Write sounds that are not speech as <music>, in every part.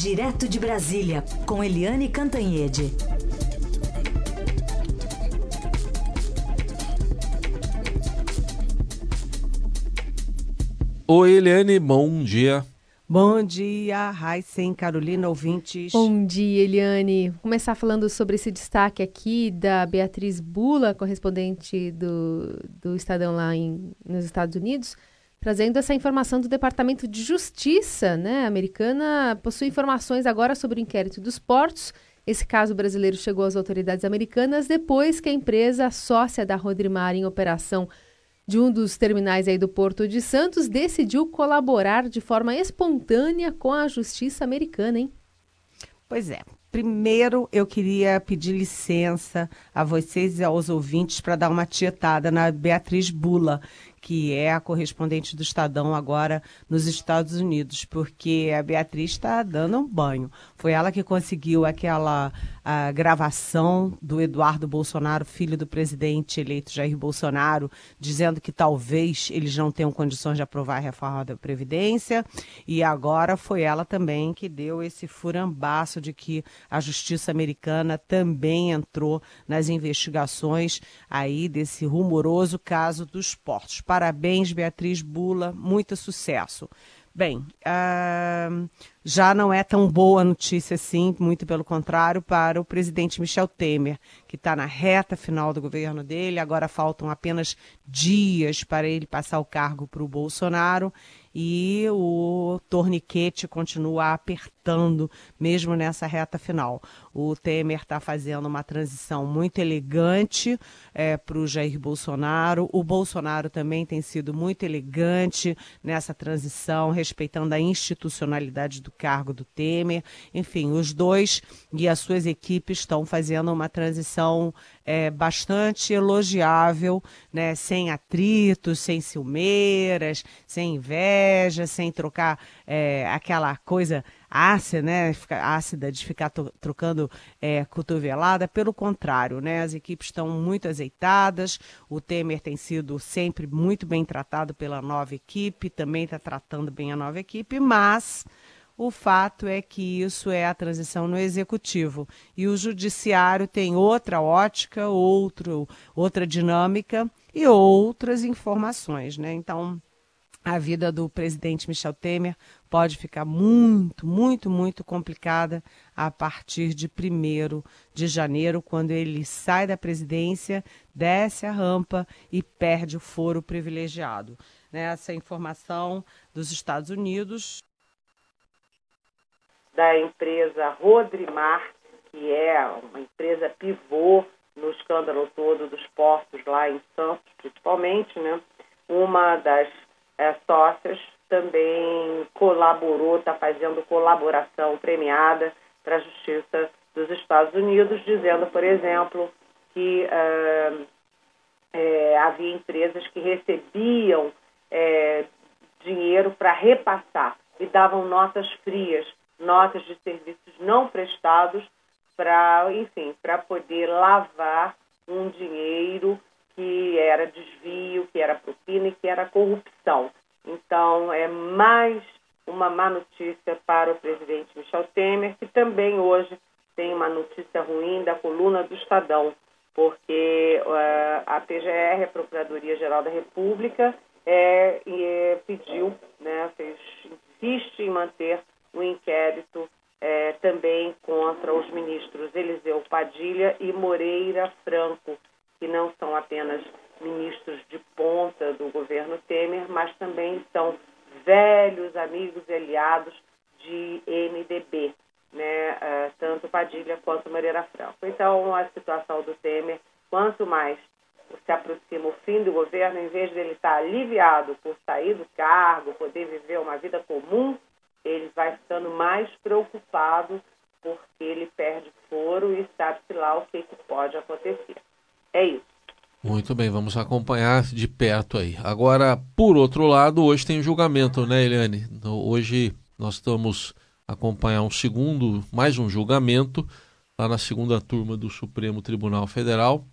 Direto de Brasília, com Eliane Cantanhede. Oi, Eliane, bom dia. Bom dia, Raíssen, Carolina, ouvintes. Bom dia, Eliane. Vou começar falando sobre esse destaque aqui da Beatriz Bula, correspondente do, do Estadão lá em, nos Estados Unidos, trazendo essa informação do Departamento de Justiça né, americana. Possui informações agora sobre o inquérito dos portos. Esse caso brasileiro chegou às autoridades americanas depois que a empresa sócia da Rodrimar em operação de um dos terminais aí do Porto de Santos decidiu colaborar de forma espontânea com a justiça americana, hein? Pois é. Primeiro, eu queria pedir licença a vocês e aos ouvintes para dar uma tietada na Beatriz Bula, que é a correspondente do Estadão agora nos Estados Unidos, porque a Beatriz está dando um banho. Foi ela que conseguiu aquela a gravação do Eduardo Bolsonaro, filho do presidente eleito Jair Bolsonaro, dizendo que talvez eles não tenham condições de aprovar a reforma da Previdência. E agora foi ela também que deu esse furambaço de que a justiça americana também entrou nas investigações aí desse rumoroso caso dos portos. Parabéns, Beatriz Bula, muito sucesso. Bem, uh, já não é tão boa notícia assim, muito pelo contrário, para o presidente Michel Temer, que está na reta final do governo dele. Agora faltam apenas dias para ele passar o cargo para o Bolsonaro e o torniquete continua apertando, mesmo nessa reta final. O Temer está fazendo uma transição muito elegante é, para o Jair Bolsonaro. O Bolsonaro também tem sido muito elegante nessa transição, respeitando a institucionalidade do cargo do Temer. Enfim, os dois e as suas equipes estão fazendo uma transição é, bastante elogiável, né? sem atritos, sem ciumeiras, sem inveja, sem trocar é, aquela coisa ácida, né? ácida de ficar trocando é, cotovelada. Pelo contrário, né? as equipes estão muito azeitadas. O Temer tem sido sempre muito bem tratado pela nova equipe, também está tratando bem a nova equipe, mas o fato é que isso é a transição no executivo e o judiciário tem outra ótica, outro, outra dinâmica e outras informações, né? Então, a vida do presidente Michel Temer pode ficar muito, muito, muito complicada a partir de 1 de janeiro, quando ele sai da presidência, desce a rampa e perde o foro privilegiado. Né? Essa informação dos Estados Unidos da empresa Rodrimar, que é uma empresa pivô no escândalo todo dos portos lá em Santos, principalmente, né? Uma das é, sócias também colaborou, está fazendo colaboração premiada para a Justiça dos Estados Unidos, dizendo, por exemplo, que é, é, havia empresas que recebiam é, dinheiro para repassar e davam notas frias notas de serviços não prestados para, enfim, para poder lavar um dinheiro que era desvio, que era propina e que era corrupção. Então, é mais uma má notícia para o presidente Michel Temer, que também hoje tem uma notícia ruim da coluna do Estadão, porque uh, a PGR, a Procuradoria-Geral da República, é, é, pediu, né, fez, insiste em manter o inquérito é, também contra os ministros Eliseu Padilha e Moreira Franco, que não são apenas ministros de ponta do governo Temer, mas também são velhos amigos e aliados de MDB, né? Uh, tanto Padilha quanto Moreira Franco. Então, a situação do Temer, quanto mais se aproxima o fim do governo, em vez dele estar aliviado por sair do cargo, poder viver uma vida comum, ele vai ficando mais preocupado porque ele perde foro e sabe-se lá o que, que pode acontecer. É isso. Muito bem, vamos acompanhar de perto aí. Agora, por outro lado, hoje tem julgamento, né, Eliane? Hoje nós estamos acompanhar um segundo, mais um julgamento lá na segunda turma do Supremo Tribunal Federal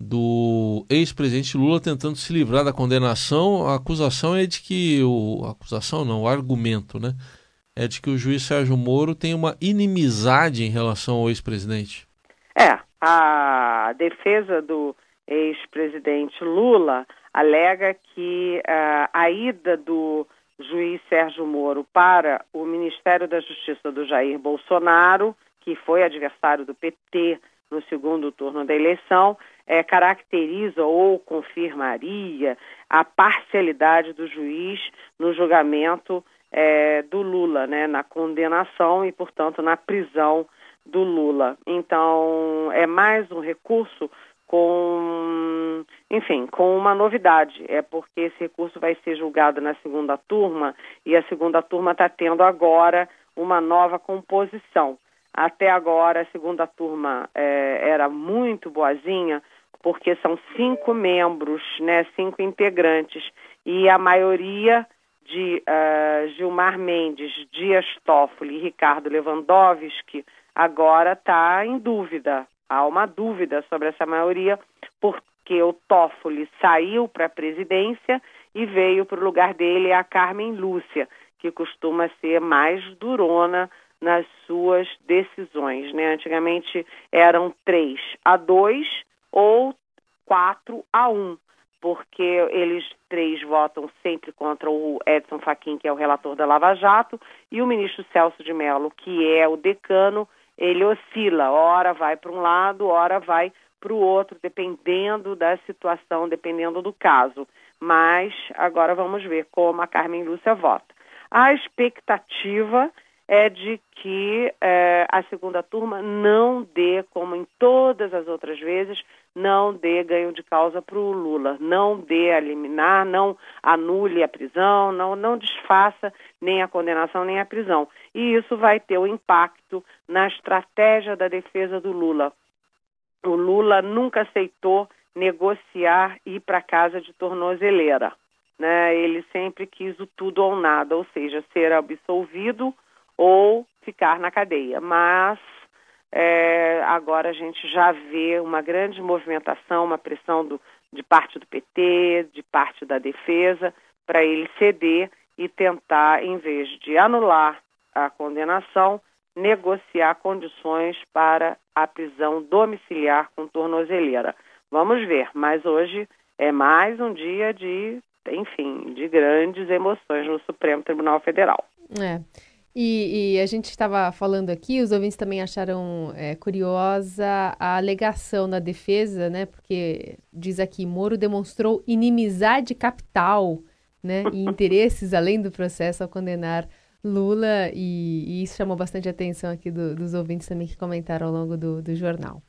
do ex-presidente Lula tentando se livrar da condenação. A acusação é de que o acusação não, o argumento, né, é de que o juiz Sérgio Moro tem uma inimizade em relação ao ex-presidente. É, a defesa do ex-presidente Lula alega que uh, a ida do juiz Sérgio Moro para o Ministério da Justiça do Jair Bolsonaro, que foi adversário do PT no segundo turno da eleição, é, caracteriza ou confirmaria a parcialidade do juiz no julgamento é, do Lula, né, na condenação e, portanto, na prisão do Lula. Então, é mais um recurso com, enfim, com uma novidade. É porque esse recurso vai ser julgado na segunda turma e a segunda turma está tendo agora uma nova composição. Até agora, a segunda turma é, era muito boazinha, porque são cinco membros, né, cinco integrantes, e a maioria de uh, Gilmar Mendes, Dias Toffoli e Ricardo Lewandowski agora está em dúvida. Há uma dúvida sobre essa maioria, porque o Toffoli saiu para a presidência e veio para o lugar dele a Carmen Lúcia, que costuma ser mais durona nas suas decisões. Né? Antigamente eram três a dois ou 4 a 1, porque eles três votam sempre contra o Edson Fachin, que é o relator da Lava Jato, e o ministro Celso de Mello, que é o decano, ele oscila, ora vai para um lado, ora vai para o outro, dependendo da situação, dependendo do caso. Mas agora vamos ver como a Carmen Lúcia vota. A expectativa é de que é, a segunda turma não dê, como em todas as outras vezes, não dê ganho de causa para o Lula, não dê a liminar, não anule a prisão, não, não desfaça nem a condenação nem a prisão. E isso vai ter um impacto na estratégia da defesa do Lula. O Lula nunca aceitou negociar e ir para casa de tornozeleira. Né? Ele sempre quis o tudo ou nada, ou seja, ser absolvido ou ficar na cadeia. Mas é, agora a gente já vê uma grande movimentação, uma pressão do, de parte do PT, de parte da defesa, para ele ceder e tentar, em vez de anular a condenação, negociar condições para a prisão domiciliar com tornozeleira. Vamos ver, mas hoje é mais um dia de, enfim, de grandes emoções no Supremo Tribunal Federal. É. E, e, a gente estava falando aqui, os ouvintes também acharam é, curiosa a alegação da defesa, né? Porque diz aqui, Moro demonstrou inimizade capital, né? E <laughs> interesses além do processo ao condenar Lula, e, e isso chamou bastante atenção aqui do, dos ouvintes também que comentaram ao longo do, do jornal.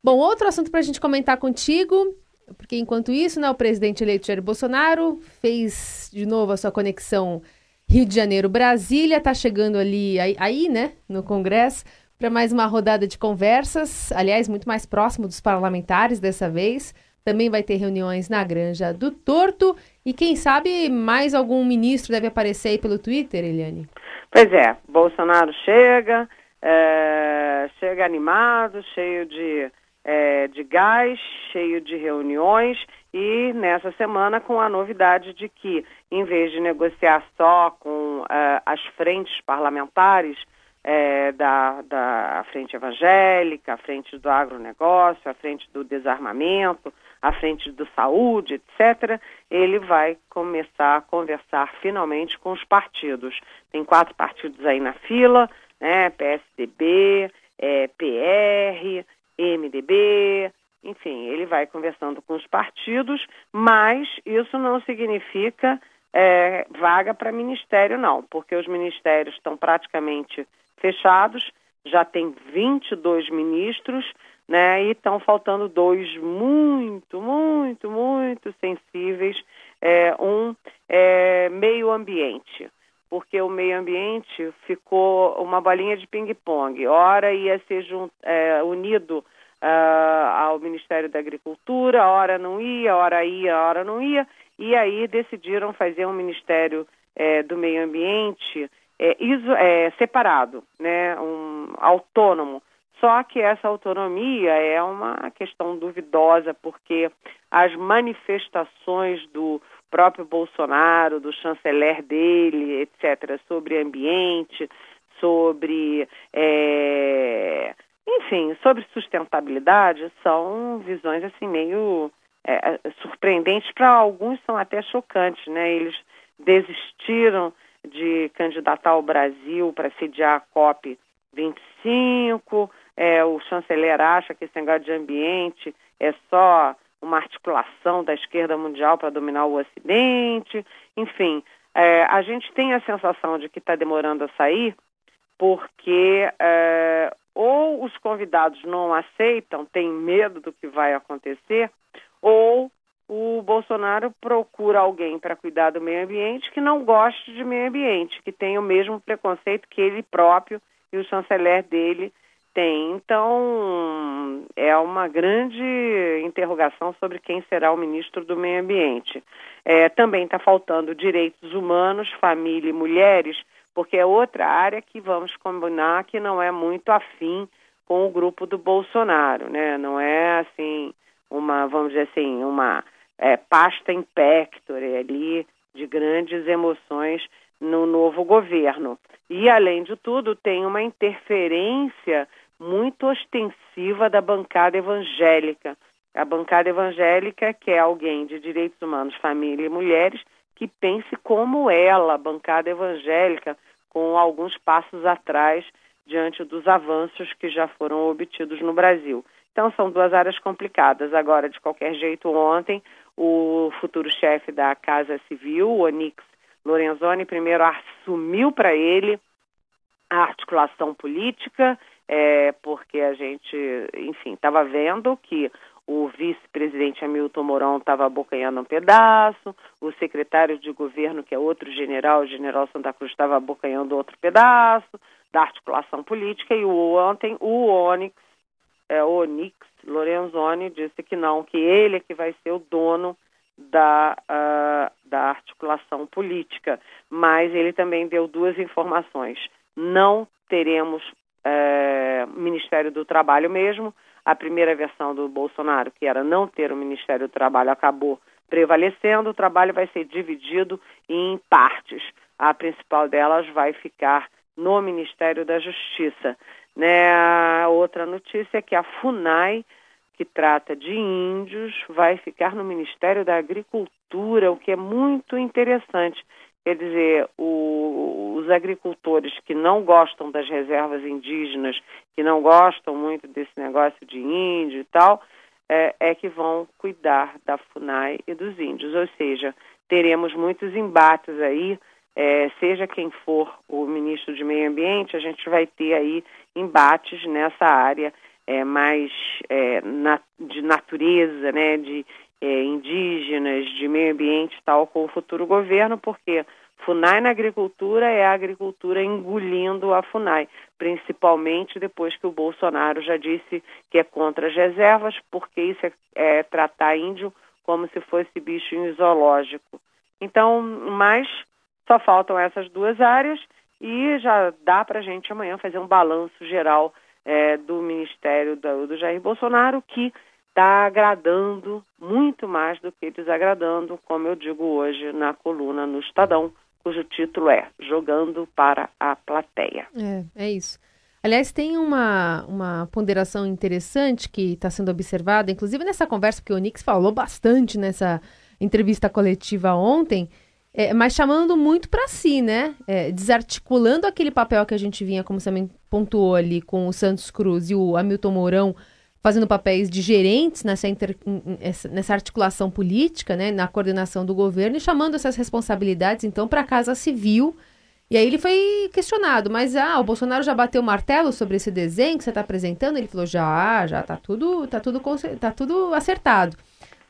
Bom, outro assunto para a gente comentar contigo, porque enquanto isso, né, o presidente eleito Jair Bolsonaro fez de novo a sua conexão Rio de Janeiro, Brasília, está chegando ali, aí, aí né, no Congresso, para mais uma rodada de conversas, aliás, muito mais próximo dos parlamentares dessa vez. Também vai ter reuniões na Granja do Torto. E quem sabe mais algum ministro deve aparecer aí pelo Twitter, Eliane? Pois é, Bolsonaro chega, é, chega animado, cheio de, é, de gás, cheio de reuniões e nessa semana com a novidade de que, em vez de negociar só com uh, as frentes parlamentares, é, da, da frente evangélica, a frente do agronegócio, a frente do desarmamento, a frente do saúde, etc., ele vai começar a conversar finalmente com os partidos. Tem quatro partidos aí na fila, né? PSDB, é, PR, MDB, enfim, ele vai conversando com os partidos, mas isso não significa é, vaga para ministério, não, porque os ministérios estão praticamente fechados, já tem 22 ministros, né, e estão faltando dois muito, muito, muito sensíveis. É, um é meio ambiente, porque o meio ambiente ficou uma bolinha de ping-pong. Ora ia ser junt, é, unido uh, ao Ministério da Agricultura, hora não ia, hora ia, hora não ia, e aí decidiram fazer um Ministério é, do Meio Ambiente é, iso, é, separado, né, um, autônomo. Só que essa autonomia é uma questão duvidosa, porque as manifestações do próprio Bolsonaro, do chanceler dele, etc., sobre ambiente, sobre. É, enfim, sobre sustentabilidade, são visões assim meio é, surpreendentes, para alguns são até chocantes, né? Eles desistiram de candidatar o Brasil para sediar a COP 25, é, o chanceler acha que esse negócio de ambiente é só uma articulação da esquerda mundial para dominar o Ocidente, enfim, é, a gente tem a sensação de que está demorando a sair, porque é, ou os convidados não aceitam, têm medo do que vai acontecer, ou o Bolsonaro procura alguém para cuidar do meio ambiente que não goste de meio ambiente, que tenha o mesmo preconceito que ele próprio e o chanceler dele tem. Então, é uma grande interrogação sobre quem será o ministro do Meio Ambiente. É, também está faltando direitos humanos, família e mulheres, porque é outra área que vamos combinar que não é muito afim com o grupo do Bolsonaro, né? Não é assim uma, vamos dizer assim, uma é, pasta impectore ali de grandes emoções no novo governo. E além de tudo, tem uma interferência muito ostensiva da bancada evangélica. A bancada evangélica que é alguém de direitos humanos, família e mulheres que pense como ela, a bancada evangélica, com alguns passos atrás diante dos avanços que já foram obtidos no Brasil. Então, são duas áreas complicadas. Agora, de qualquer jeito, ontem, o futuro chefe da Casa Civil, Onix Lorenzoni, primeiro assumiu para ele a articulação política, é, porque a gente, enfim, estava vendo que o vice-presidente Hamilton Mourão estava abocanhando um pedaço, o secretário de governo, que é outro general, o general Santa Cruz, estava abocanhando outro pedaço da articulação política, e ontem o Onyx, é, o Onix Lorenzoni disse que não, que ele é que vai ser o dono da, uh, da articulação política. Mas ele também deu duas informações. Não teremos uh, Ministério do Trabalho mesmo, a primeira versão do Bolsonaro, que era não ter o Ministério do Trabalho, acabou prevalecendo. O trabalho vai ser dividido em partes. A principal delas vai ficar no Ministério da Justiça. Né? A outra notícia é que a FUNAI, que trata de índios, vai ficar no Ministério da Agricultura, o que é muito interessante. Quer dizer, o, os agricultores que não gostam das reservas indígenas, que não gostam muito desse negócio de índio e tal, é, é que vão cuidar da FUNAI e dos índios. Ou seja, teremos muitos embates aí, é, seja quem for o ministro de Meio Ambiente, a gente vai ter aí embates nessa área é, mais é, na, de natureza, né, de é, indígenas, de meio ambiente tal, com o futuro governo, porque FUNAI na agricultura é a agricultura engolindo a FUNAI, principalmente depois que o Bolsonaro já disse que é contra as reservas, porque isso é, é tratar índio como se fosse bicho em zoológico. Então, mas só faltam essas duas áreas e já dá para a gente amanhã fazer um balanço geral é, do Ministério do, do Jair Bolsonaro, que está agradando muito mais do que desagradando, como eu digo hoje na coluna no Estadão, cujo título é Jogando para a Plateia. É, é isso. Aliás, tem uma, uma ponderação interessante que está sendo observada, inclusive nessa conversa, porque o Nix falou bastante nessa entrevista coletiva ontem, é, mas chamando muito para si, né? É, desarticulando aquele papel que a gente vinha, como você pontuou ali, com o Santos Cruz e o Hamilton Mourão fazendo papéis de gerentes nessa, inter, nessa articulação política, né, na coordenação do governo e chamando essas responsabilidades, então, para a Casa Civil. E aí ele foi questionado, mas ah, o Bolsonaro já bateu o martelo sobre esse desenho que você está apresentando? Ele falou, já, já, tá tudo, tá tudo, tá tudo acertado.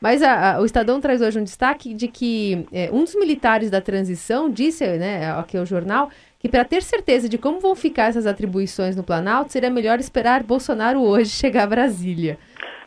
Mas a, a, o Estadão traz hoje um destaque de que é, um dos militares da transição disse, né, aqui ao jornal, que para ter certeza de como vão ficar essas atribuições no Planalto, seria melhor esperar Bolsonaro hoje chegar a Brasília.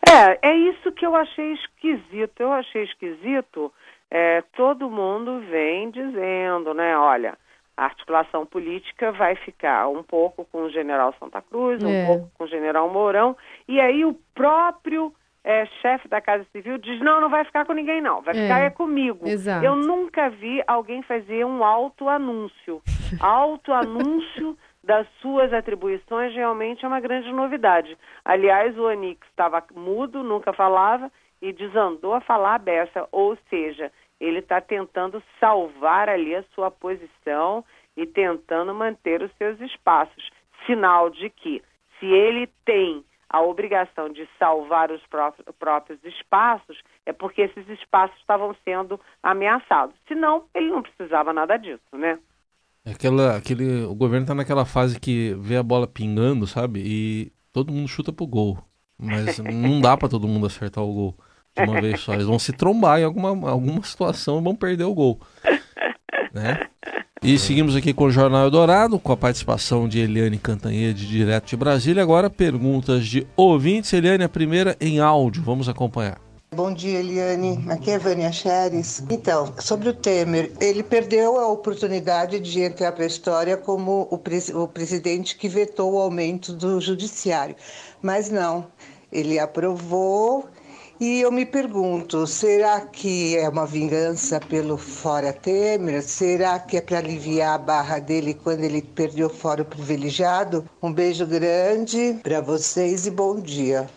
É, é isso que eu achei esquisito. Eu achei esquisito. É, todo mundo vem dizendo, né? Olha, a articulação política vai ficar um pouco com o general Santa Cruz, um é. pouco com o general Mourão, e aí o próprio é, chefe da Casa Civil diz, não, não vai ficar com ninguém não, vai É, ficar é comigo. exato. Eu nunca vi alguém fazer um auto-anúncio. <laughs> Auto-anúncio das suas atribuições realmente é uma grande novidade. Aliás, o Onix estava mudo, nunca falava, e desandou a falar a beça, ou seja, ele está tentando salvar ali a sua posição e tentando manter os seus espaços. Sinal de que, se ele tem a obrigação de salvar os próprios, espaços, é porque esses espaços estavam sendo ameaçados. Senão, ele não precisava nada disso, né? É Aquela, aquele, o governo tá naquela fase que vê a bola pingando, sabe? E todo mundo chuta pro gol. Mas <laughs> não dá pra todo mundo acertar o gol de uma vez só. Eles vão se trombar em alguma, alguma situação e vão perder o gol. Né? E seguimos aqui com o Jornal Eldorado, com a participação de Eliane Cantanhede, direto de Brasília. Agora, perguntas de ouvintes. Eliane, a primeira em áudio. Vamos acompanhar. Bom dia, Eliane. Aqui é Vânia Xeres. Então, sobre o Temer, ele perdeu a oportunidade de entrar para a história como o, pres o presidente que vetou o aumento do judiciário. Mas não, ele aprovou. E eu me pergunto, será que é uma vingança pelo Fora Temer? Será que é para aliviar a barra dele quando ele perdeu o Fórum Privilegiado? Um beijo grande para vocês e bom dia.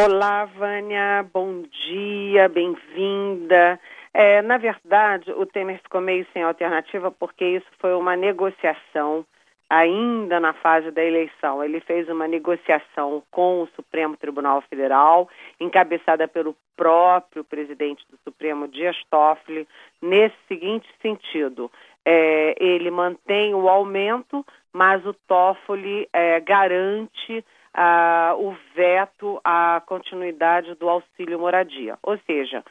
Olá, Vânia, bom dia, bem-vinda. É, na verdade, o Temer ficou meio sem alternativa porque isso foi uma negociação ainda na fase da eleição. Ele fez uma negociação com o Supremo Tribunal Federal, encabeçada pelo próprio presidente do Supremo, Dias Toffoli, nesse seguinte sentido. É, ele mantém o aumento, mas o Toffoli é, garante ah, o veto à continuidade do auxílio moradia. Ou seja,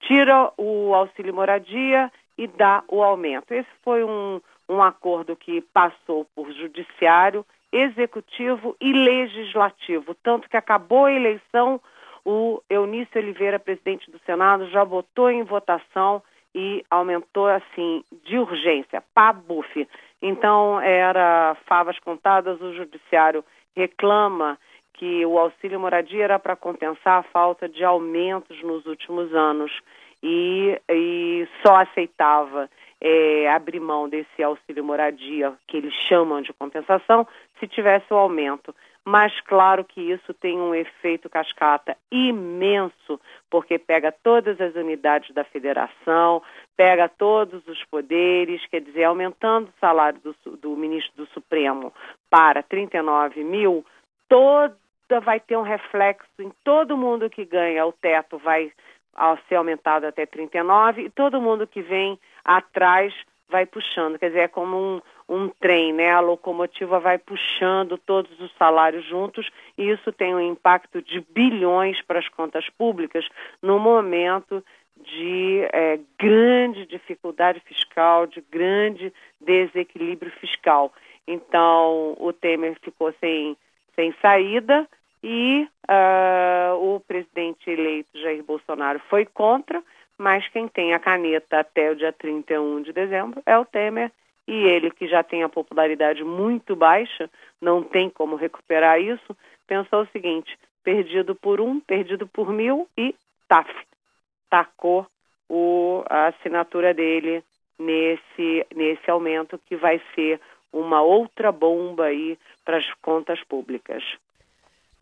tira o auxílio moradia e dá o aumento. Esse foi um, um acordo que passou por judiciário, executivo e legislativo. Tanto que acabou a eleição, o Eunício Oliveira, presidente do Senado, já botou em votação e aumentou assim de urgência, pabuf. Então era favas contadas, o judiciário reclama que o auxílio moradia era para compensar a falta de aumentos nos últimos anos e, e só aceitava é, abrir mão desse auxílio moradia, que eles chamam de compensação, se tivesse o aumento. Mas claro que isso tem um efeito cascata imenso, porque pega todas as unidades da federação, pega todos os poderes, quer dizer, aumentando o salário do, do ministro do Supremo para 39 mil, toda vai ter um reflexo em todo mundo que ganha, o teto vai ao ser aumentado até 39 e todo mundo que vem atrás vai puxando, quer dizer, é como um, um trem, né? A locomotiva vai puxando todos os salários juntos e isso tem um impacto de bilhões para as contas públicas no momento de é, grande dificuldade fiscal, de grande desequilíbrio fiscal. Então, o Temer ficou sem, sem saída e uh, o presidente eleito Jair Bolsonaro foi contra, mas quem tem a caneta até o dia 31 de dezembro é o Temer e ele, que já tem a popularidade muito baixa, não tem como recuperar isso, pensou o seguinte: perdido por um, perdido por mil e taf, tacou o, a assinatura dele nesse, nesse aumento que vai ser uma outra bomba aí para as contas públicas.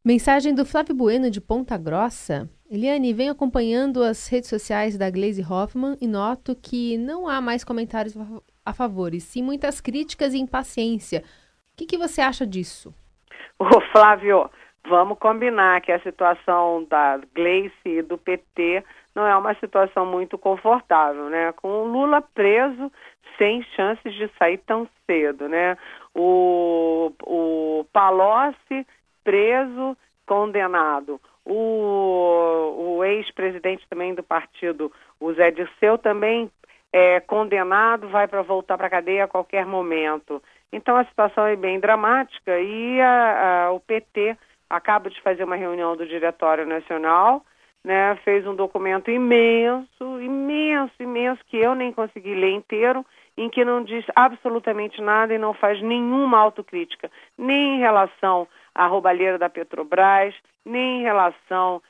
Mensagem do Flávio Bueno de Ponta Grossa. Eliane, venho acompanhando as redes sociais da Glaze Hoffman e noto que não há mais comentários a favor, e sim muitas críticas e impaciência. O que, que você acha disso? <laughs> Ô, Flávio, vamos combinar que a situação da Gleice e do PT não é uma situação muito confortável, né? Com o Lula preso, sem chances de sair tão cedo, né? O, o Palocci preso, condenado. O, o ex-presidente também do partido, o Zé Dirceu, também é condenado, vai para voltar para a cadeia a qualquer momento. Então a situação é bem dramática e a, a, o PT acaba de fazer uma reunião do Diretório Nacional, né, fez um documento imenso, imenso, imenso, que eu nem consegui ler inteiro, em que não diz absolutamente nada e não faz nenhuma autocrítica, nem em relação à roubalheira da Petrobras, nem em relação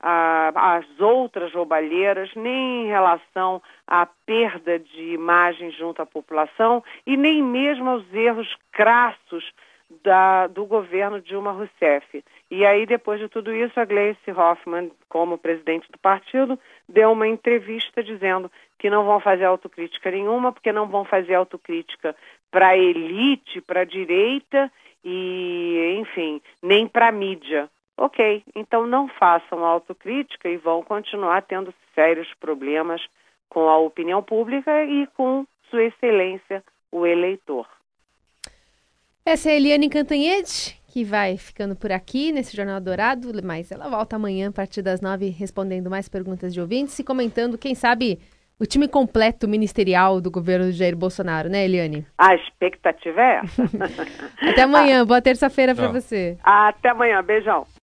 às outras roubalheiras, nem em relação à perda de imagem junto à população e nem mesmo aos erros crassos da, do governo Dilma Rousseff. E aí, depois de tudo isso, a Gleice Hoffmann, como presidente do partido, deu uma entrevista dizendo que não vão fazer autocrítica nenhuma, porque não vão fazer autocrítica para a elite, para a direita e, enfim, nem para a mídia. Ok, então não façam autocrítica e vão continuar tendo sérios problemas com a opinião pública e com Sua Excelência, o eleitor. Essa é a Eliane Cantanhede, que vai ficando por aqui nesse Jornal Dourado, mas ela volta amanhã a partir das nove respondendo mais perguntas de ouvintes e comentando, quem sabe, o time completo ministerial do governo de Jair Bolsonaro, né, Eliane? A expectativa é essa. <laughs> Até amanhã, <laughs> boa terça-feira para você. Até amanhã, beijão.